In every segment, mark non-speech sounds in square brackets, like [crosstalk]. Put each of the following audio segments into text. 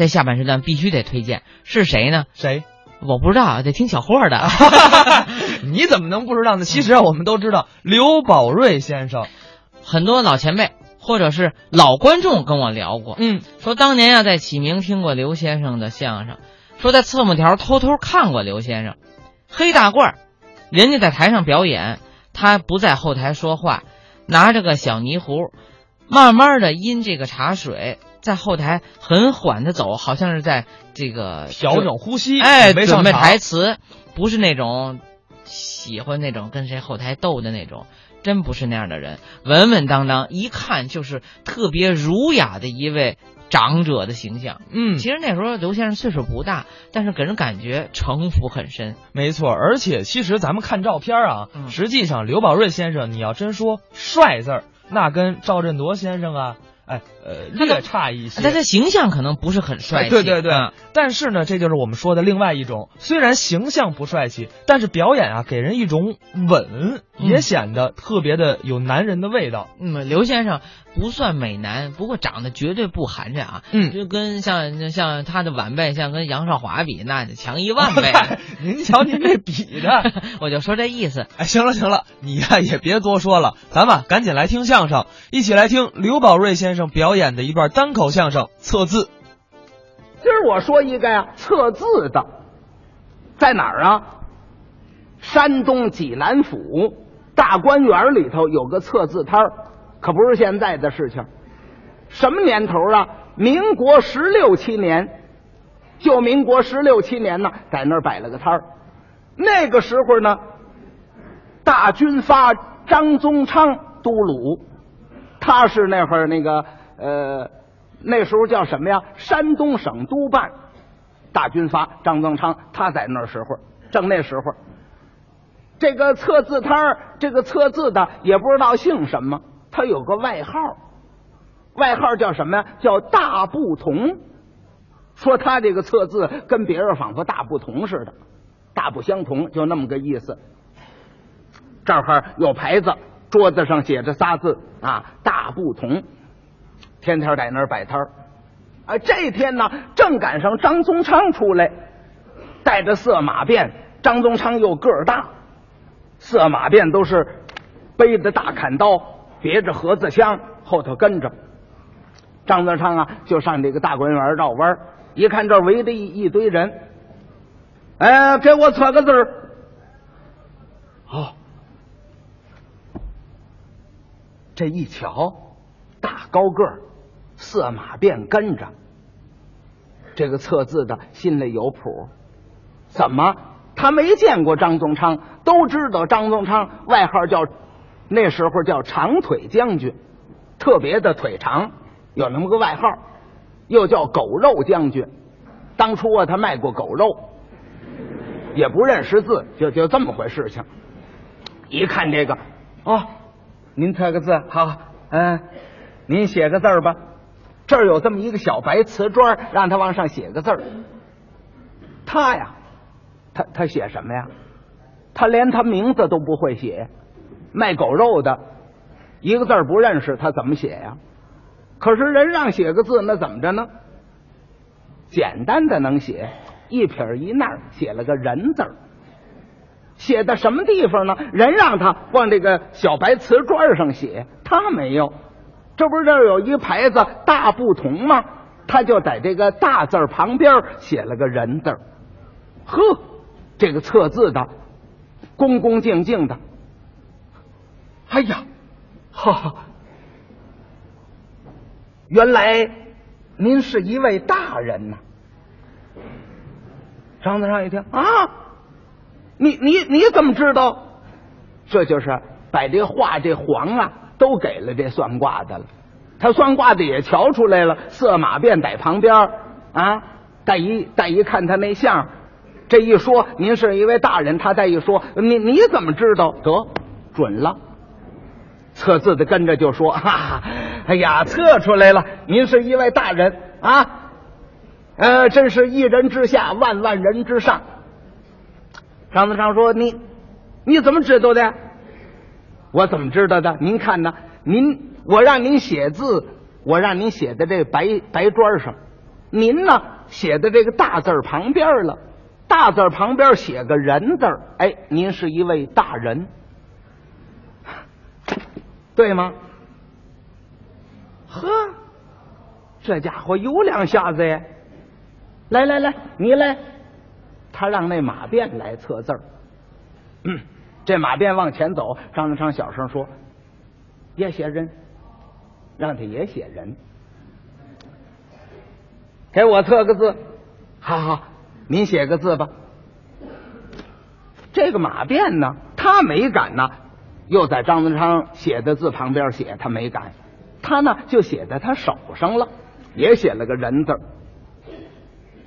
在下半时段必须得推荐，是谁呢？谁？我不知道，得听小霍的。[laughs] 你怎么能不知道呢？其实啊，我们都知道刘宝瑞先生，很多老前辈或者是老观众跟我聊过，嗯，说当年啊在启明听过刘先生的相声，说在侧幕条偷偷看过刘先生，黑大褂，人家在台上表演，他不在后台说话，拿着个小泥壶，慢慢的因这个茶水。在后台很缓的走，好像是在这个调整呼吸，哎，没准备台词，不是那种喜欢那种跟谁后台斗的那种，真不是那样的人，稳稳当当，一看就是特别儒雅的一位长者的形象。嗯，其实那时候刘先生岁数不大，但是给人感觉城府很深。没错，而且其实咱们看照片啊，嗯实际上刘宝瑞先生，你要真说帅字儿，那跟赵振铎先生啊。哎，呃，略差一些，但他形象可能不是很帅气。对对对，嗯但是呢，这就是我们说的另外一种，虽然形象不帅气，但是表演啊，给人一种稳，也显得特别的有男人的味道。嗯，刘先生不算美男，不过长得绝对不寒碜啊。嗯，就跟像像他的晚辈，像跟杨少华比，那就强一万 [laughs] 倍。您瞧您这比的，[laughs] 我就说这意思。哎，行了行了，你呀、也别多说了，咱们赶紧来听相声，一起来听刘宝瑞先生表演的一段单口相声《测字》。今儿我说一个呀，测字的，在哪儿啊？山东济南府大观园里头有个测字摊儿，可不是现在的事情。什么年头啊？民国十六七年，就民国十六七年呢，在那儿摆了个摊儿。那个时候呢，大军发张宗昌都鲁，他是那会儿那个呃。那时候叫什么呀？山东省督办，大军阀张宗昌，他在那时候，正那时候，这个测字摊，这个测字的也不知道姓什么，他有个外号，外号叫什么呀？叫大不同。说他这个测字跟别人仿佛大不同似的，大不相同，就那么个意思。这儿有牌子，桌子上写着仨字啊，大不同。天天在那儿摆摊儿，啊，这天呢正赶上张宗昌出来，带着色马鞭。张宗昌又个儿大，色马鞭都是背着大砍刀，别着盒子枪，后头跟着。张宗昌啊，就上这个大观园绕弯一看这围着一一堆人，哎，给我测个字儿。哦，这一瞧，大高个儿。色马便跟着，这个测字的心里有谱。怎么？他没见过张宗昌，都知道张宗昌外号叫那时候叫长腿将军，特别的腿长，有那么个外号，又叫狗肉将军。当初啊，他卖过狗肉，也不认识字，就就这么回事情。一看这个，哦，您测个字，好，嗯，您写个字吧。这儿有这么一个小白瓷砖，让他往上写个字儿。他呀，他他写什么呀？他连他名字都不会写。卖狗肉的，一个字儿不认识，他怎么写呀？可是人让写个字，那怎么着呢？简单的能写，一撇一捺写了个人字儿。写的什么地方呢？人让他往这个小白瓷砖上写，他没有。这不是这有一牌子“大不同”吗？他就在这个“大”字旁边写了个人字呵，这个测字的恭恭敬敬的。哎呀，哈哈，原来您是一位大人呐！张德昌一听啊，你你你怎么知道？这就是把这画这黄啊。都给了这算卦的了，他算卦的也瞧出来了，色马便在旁边啊，再一再一看他那相，这一说您是一位大人，他再一说你你怎么知道？得准了，测字的跟着就说哈哈，哎呀，测出来了，您是一位大人啊，呃，真是一人之下，万万人之上。张德昌说你你怎么知道的？我怎么知道的？您看呢？您我让您写字，我让您写在这白白砖上，您呢写的这个大字旁边了，大字旁边写个人字，哎，您是一位大人，对吗？呵，这家伙有两下子呀！来来来，你来。他让那马鞭来测字儿。这马鞭往前走，张德昌小声说：“也写人，让他也写人。给我测个字，好好，您写个字吧。”这个马鞭呢，他没敢呢，又在张德昌写的字旁边写，他没敢。他呢就写在他手上了，也写了个人字。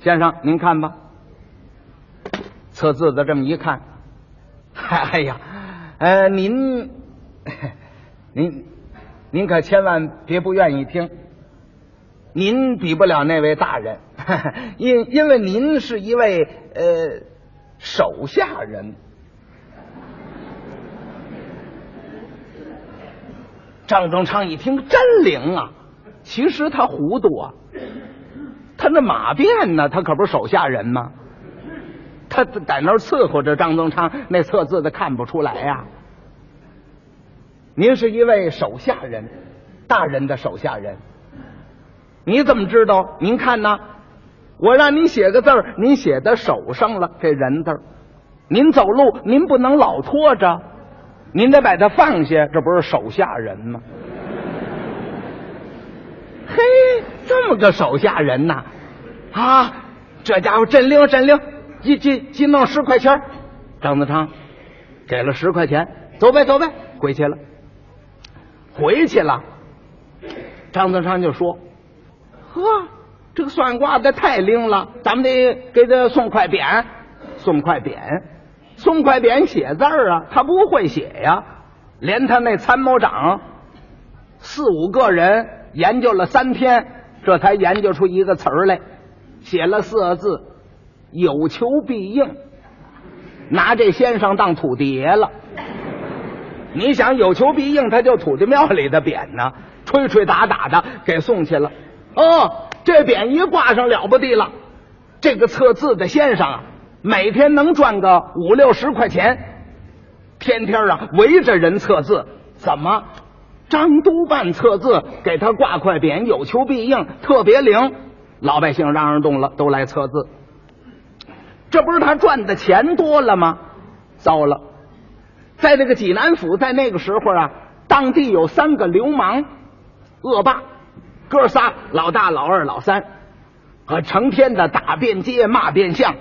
先生，您看吧。测字的这么一看，哎呀，呃，您，您，您可千万别不愿意听。您比不了那位大人，因因为您是一位呃手下人。张宗昌一听真灵啊！其实他糊涂啊，他那马鞭呢，他可不是手下人吗？他在那儿伺候着张宗昌，那测字的看不出来呀。您是一位手下人，大人的手下人，你怎么知道？您看呢？我让您写个字儿，您写在手上了，这人字。您走路，您不能老拖着。您得把它放下，这不是手下人吗？嘿，这么个手下人呐！啊，这家伙真灵真灵，一一一弄十块钱，张子昌给了十块钱，走呗走呗，回去了，回去了。张子昌就说：“呵，这个算卦的太灵了，咱们得给他送块匾，送块匾。”送块匾写字儿啊，他不会写呀，连他那参谋长四五个人研究了三天，这才研究出一个词儿来，写了四个字“有求必应”，拿这先生当土地爷了。你想有求必应，他就土地庙里的匾呢，吹吹打打的给送去了。哦，这匾一挂上了不地了，这个测字的先生啊。每天能赚个五六十块钱，天天啊围着人测字。怎么？张督办测字，给他挂块匾，有求必应，特别灵。老百姓嚷嚷动了，都来测字。这不是他赚的钱多了吗？糟了，在这个济南府，在那个时候啊，当地有三个流氓恶霸，哥仨，老大、老二、老三，啊，成天的打遍街，骂遍巷。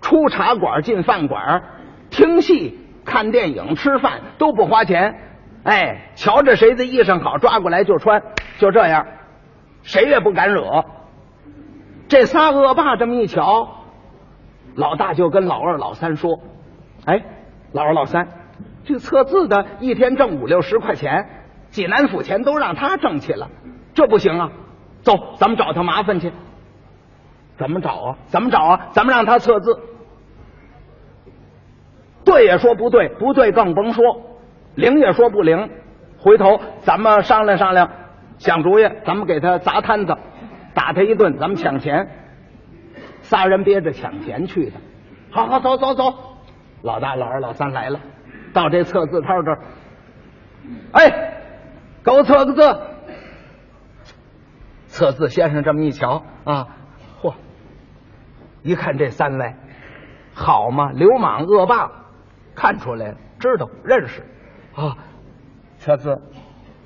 出茶馆、进饭馆、听戏、看电影、吃饭都不花钱，哎，瞧着谁的衣裳好，抓过来就穿，就这样，谁也不敢惹。这仨恶霸这么一瞧，老大就跟老二、老三说：“哎，老二、老三，这个测字的一天挣五六十块钱，济南府钱都让他挣去了，这不行啊！走，咱们找他麻烦去。怎么找啊？怎么找啊？咱们让他测字。”对也说不对，不对更甭说，灵也说不灵。回头咱们商量商量，想主意，咱们给他砸摊子，打他一顿，咱们抢钱。仨人憋着抢钱去的。好好走走走，老大、老二、老三来了，到这测字摊这儿。哎，给我测个字。测字先生这么一瞧啊，嚯！一看这三位，好嘛，流氓恶霸。看出来了，知道认识啊，测字，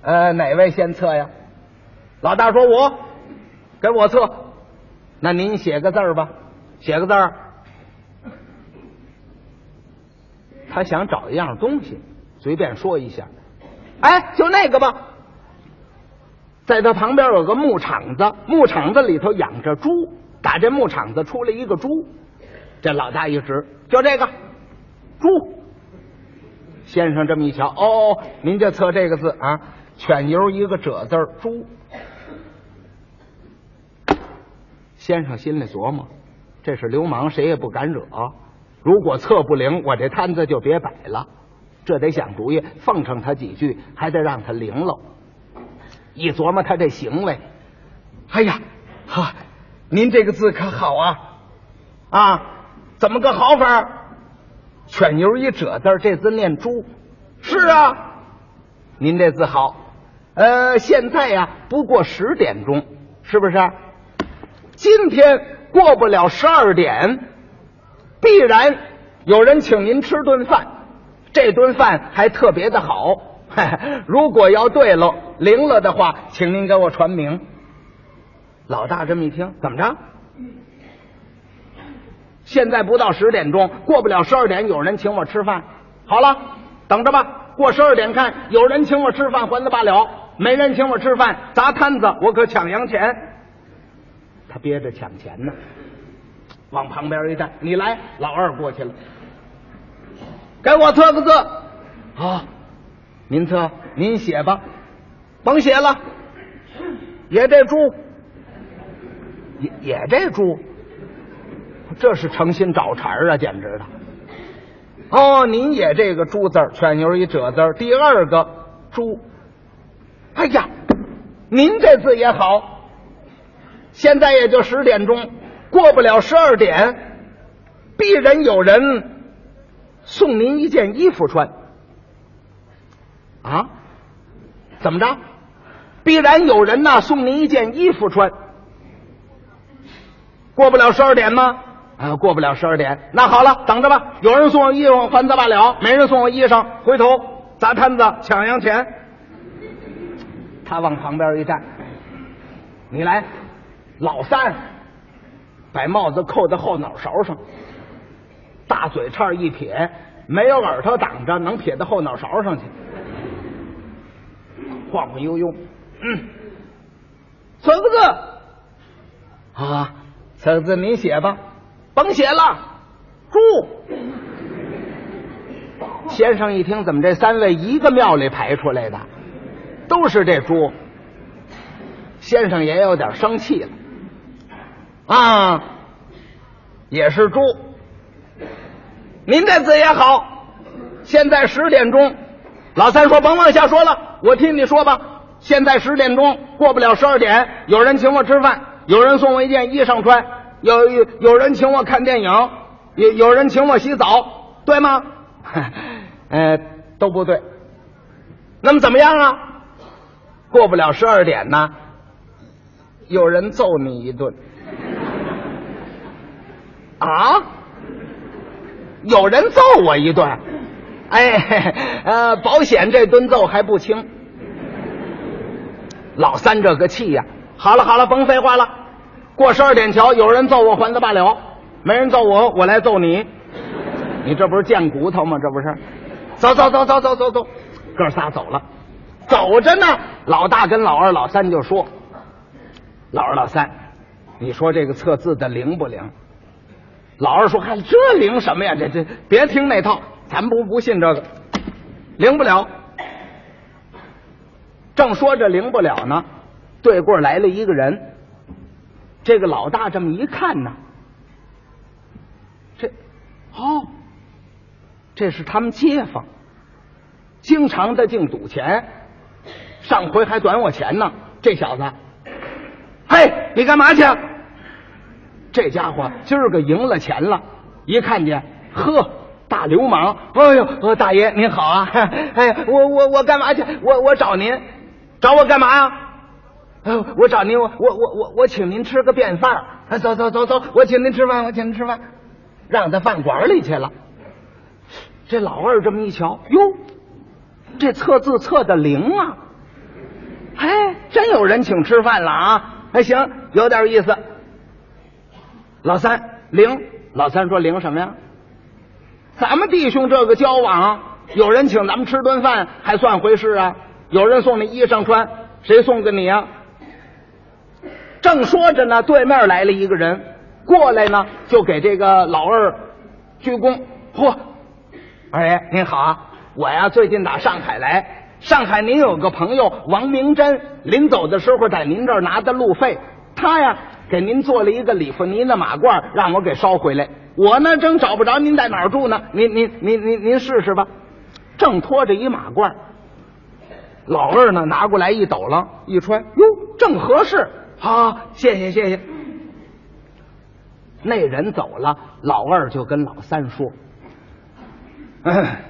呃，哪位先测呀？老大说：“我给我测。”那您写个字儿吧，写个字儿。他想找一样东西，随便说一下。哎，就那个吧。在他旁边有个牧场子，牧场子里头养着猪，打这牧场子出来一个猪。这老大一指，就这个猪。先生这么一瞧，哦，您就测这个字啊，犬由一个褶字猪。先生心里琢磨，这是流氓，谁也不敢惹。如果测不灵，我这摊子就别摆了。这得想主意，奉承他几句，还得让他灵喽。一琢磨他这行为，哎呀，哈，您这个字可好啊！啊，怎么个好法？犬牛一褶字，这字念猪。是啊，您这字好。呃，现在呀，不过十点钟，是不是？今天过不了十二点，必然有人请您吃顿饭，这顿饭还特别的好。[laughs] 如果要对了、灵了的话，请您给我传名。老大这么一听，怎么着？现在不到十点钟，过不了十二点，有人请我吃饭。好了，等着吧。过十二点看，有人请我吃饭，还则罢了；没人请我吃饭，砸摊子，我可抢洋钱。憋着抢钱呢，往旁边一站，你来，老二过去了，给我测个字。好，您测，您写吧，甭写了，也这猪。也也这猪，这是诚心找茬啊！简直的。哦，您也这个猪字，犬牛一褶字，第二个猪。哎呀，您这字也好。现在也就十点钟，过不了十二点，必然有人送您一件衣服穿。啊？怎么着？必然有人呐送您一件衣服穿。过不了十二点吗？啊，过不了十二点。那好了，等着吧。有人送我衣服，还则罢了；没人送我衣裳，回头砸摊子抢洋钱。他往旁边一站，你来，老三，把帽子扣在后脑勺上，大嘴叉一撇，没有耳朵挡着，能撇到后脑勺上去，晃晃悠悠。嗯，四个字啊。四字你写吧，甭写了。猪先生一听，怎么这三位一个庙里排出来的，都是这猪？先生也有点生气了。啊，也是猪。您这字也好。现在十点钟，老三说甭往下说了，我听你说吧。现在十点钟，过不了十二点，有人请我吃饭。有人送我一件衣裳穿，有有有人请我看电影，有有人请我洗澡，对吗？[laughs] 呃，都不对。那么怎么样啊？过不了十二点呢，有人揍你一顿。啊？有人揍我一顿？哎，呃，保险这顿揍还不轻。老三这个气呀！好了好了，甭废话了。过十二点桥，有人揍我还则罢了，没人揍我，我来揍你。你这不是贱骨头吗？这不是？走走走走走走走，哥仨走了。走着呢，老大跟老二、老三就说：“老二、老三，你说这个测字的灵不灵？”老二说：“嗨，这灵什么呀？这这别听那套，咱不不信这个，灵不了。”正说着灵不了呢，对过来了一个人。这个老大这么一看呢，这哦，这是他们街坊，经常的净赌钱，上回还短我钱呢。这小子，嘿，你干嘛去？这家伙今儿个赢了钱了，一看见，呵，大流氓！哎呦，大爷您好啊！[laughs] 哎，我我我干嘛去？我我找您，找我干嘛呀？呃，我找您，我我我我我请您吃个便饭。走走走走，我请您吃饭，我请您吃饭，让他饭馆里去了。这老二这么一瞧，哟，这测字测的灵啊！哎，真有人请吃饭了啊！还行，有点意思。老三灵，老三说灵什么呀？咱们弟兄这个交往，有人请咱们吃顿饭还算回事啊？有人送你衣裳穿，谁送给你啊？正说着呢，对面来了一个人，过来呢就给这个老二鞠躬。嚯，二爷您好啊！我呀最近打上海来，上海您有个朋友王明珍，临走的时候在您这儿拿的路费，他呀给您做了一个里弗尼的马褂，让我给捎回来。我呢正找不着您在哪儿住呢，您您您您您试试吧。正拖着一马褂，老二呢拿过来一抖楞一穿，哟，正合适。好，谢谢谢谢。那人走了，老二就跟老三说：“哎，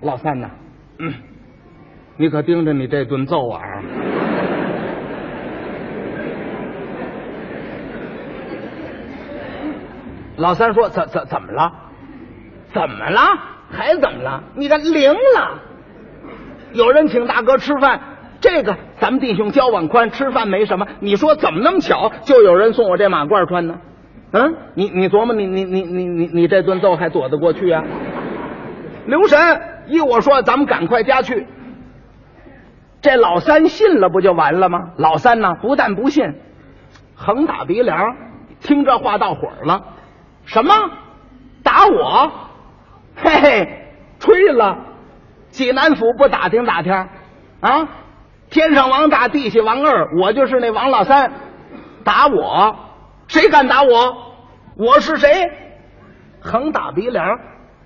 老三呐，嗯，你可盯着你这顿揍啊！”老三说：“怎怎怎么了？怎么了？还怎么了？你这灵了！有人请大哥吃饭，这个咱们弟兄交往宽，吃饭没什么。你说怎么那么巧，就有人送我这马褂穿呢？嗯，你你琢磨，你你你你你你这顿揍还躲得过去啊？留神！依我说，咱们赶快家去。这老三信了，不就完了吗？老三呢，不但不信，横打鼻梁，听这话到火了。什么？打我？嘿嘿，吹了！济南府不打听打听啊？天上王大，地下王二，我就是那王老三。打我？谁敢打我？我是谁？横打鼻梁！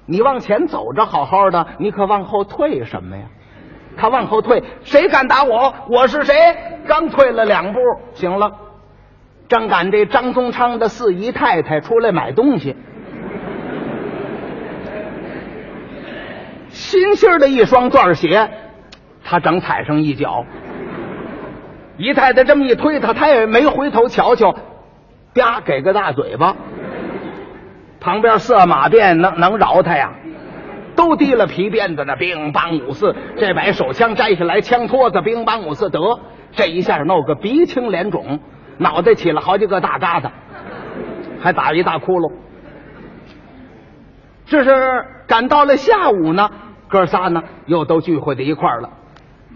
你往前走着好好的，你可往后退什么呀？他往后退，谁敢打我？我是谁？刚退了两步，行了。正赶这张宗昌的四姨太太出来买东西，新新的一双缎鞋，他正踩上一脚。姨太太这么一推他，他也没回头瞧瞧，啪给个大嘴巴。旁边色马鞭能能饶他呀？都提了皮鞭子呢，兵乓五四，这把手枪摘下来，枪托子兵乓五四，得这一下弄个鼻青脸肿。脑袋起了好几个大疙瘩，还打一大窟窿。这是赶到了下午呢，哥仨呢又都聚会在一块了。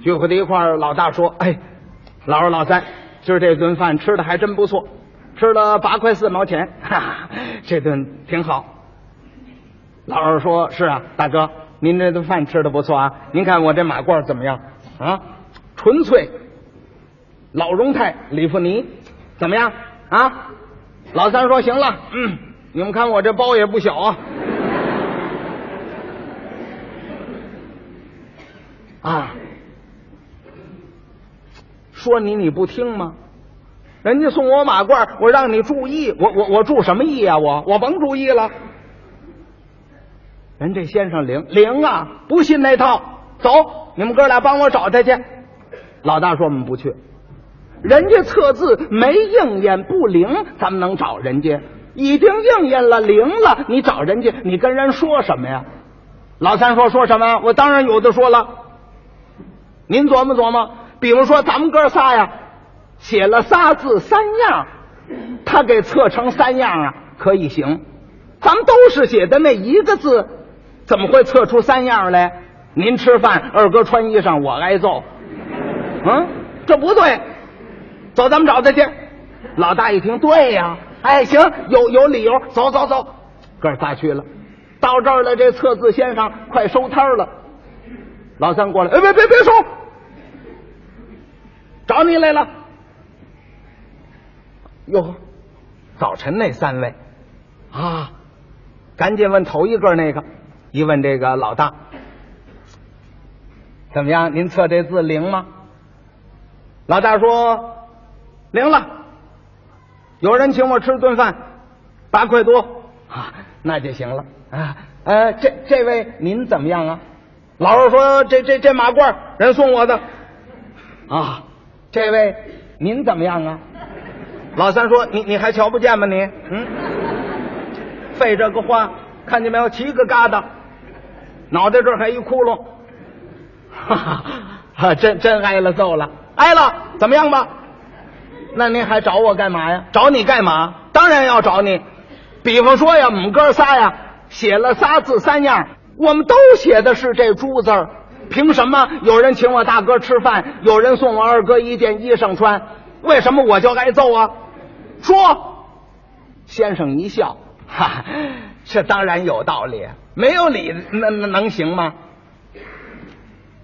聚会在一块，老大说：“哎，老二、老三，今儿这顿饭吃的还真不错，吃了八块四毛钱，哈哈，这顿挺好。”老二说：“是啊，大哥，您这顿饭吃的不错啊。您看我这马褂怎么样啊？纯粹老荣泰里弗尼。”怎么样啊？老三说：“行了，嗯，你们看我这包也不小啊。”啊，说你你不听吗？人家送我马褂，我让你注意，我我我注什么意啊？我我甭注意了。人这先生灵灵啊，不信那套，走，你们哥俩帮我找他去。老大说：“我们不去。”人家测字没应验不灵，咱们能找人家？已经应验了灵了，你找人家，你跟人说什么呀？老三说说什么？我当然有的说了。您琢磨琢磨，比如说咱们哥仨呀，写了仨字三样，他给测成三样啊，可以行。咱们都是写的那一个字，怎么会测出三样来？您吃饭，二哥穿衣裳，我挨揍。嗯，这不对。走，咱们找他去。老大一听，对呀，哎，行，有有理由，走走走，哥仨去了。到这儿了，这测字先生快收摊了。老三过来，哎，别别别收，找你来了。哟，早晨那三位啊，赶紧问头一个那个，一问这个老大，怎么样？您测这字灵吗？老大说。灵了，有人请我吃顿饭，八块多啊，那就行了啊。呃，这这位您怎么样啊？老二说：“这这这马褂人送我的啊。”这位您怎么样啊？老三说：“你你还瞧不见吗？你嗯，费这个话，看见没有？七个疙瘩，脑袋这还一窟窿，哈哈，真真挨了揍了，挨了，怎么样吧？”那您还找我干嘛呀？找你干嘛？当然要找你。比方说呀，我们哥仨呀，写了仨字三样，我们都写的是这“猪”字儿。凭什么有人请我大哥吃饭，有人送我二哥一件衣裳穿？为什么我就挨揍啊？说，先生一笑，哈，这当然有道理。没有理，那那能行吗？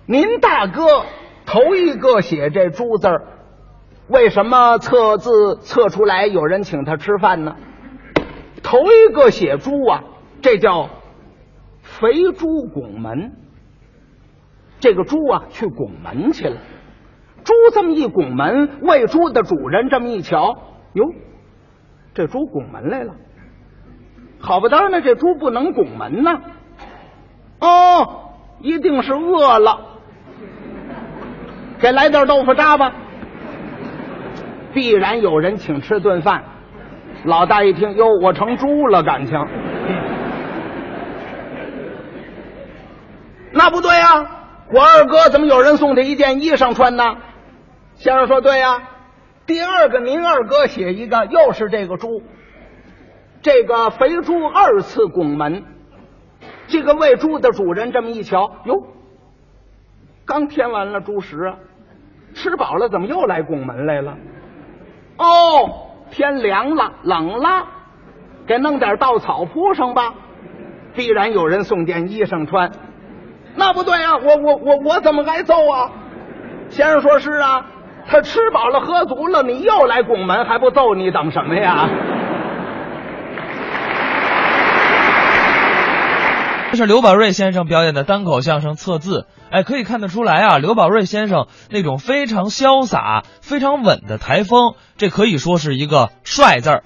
您大哥头一个写这“猪”字儿。为什么测字测出来有人请他吃饭呢？头一个写猪啊，这叫肥猪拱门。这个猪啊去拱门去了，猪这么一拱门，喂猪的主人这么一瞧，哟，这猪拱门来了，好不得呢，这猪不能拱门呢。哦，一定是饿了，给来点豆腐渣吧。必然有人请吃顿饭。老大一听，哟，我成猪了，感情。那不对呀、我二哥怎么有人送他一件衣裳穿呢？先生说对呀、第二个，您二哥写一个，又是这个猪，这个肥猪二次拱门。这个喂猪的主人这么一瞧，哟，刚添完了猪食啊，吃饱了怎么又来拱门来了？哦，天凉了，冷了，给弄点稻草铺上吧。必然有人送件衣裳穿。那不对啊，我我我我怎么挨揍啊？先生说是啊，他吃饱了喝足了，你又来拱门，还不揍你，等什么呀？这是刘宝瑞先生表演的单口相声《测字》。哎，可以看得出来啊，刘宝瑞先生那种非常潇洒、非常稳的台风，这可以说是一个帅字儿。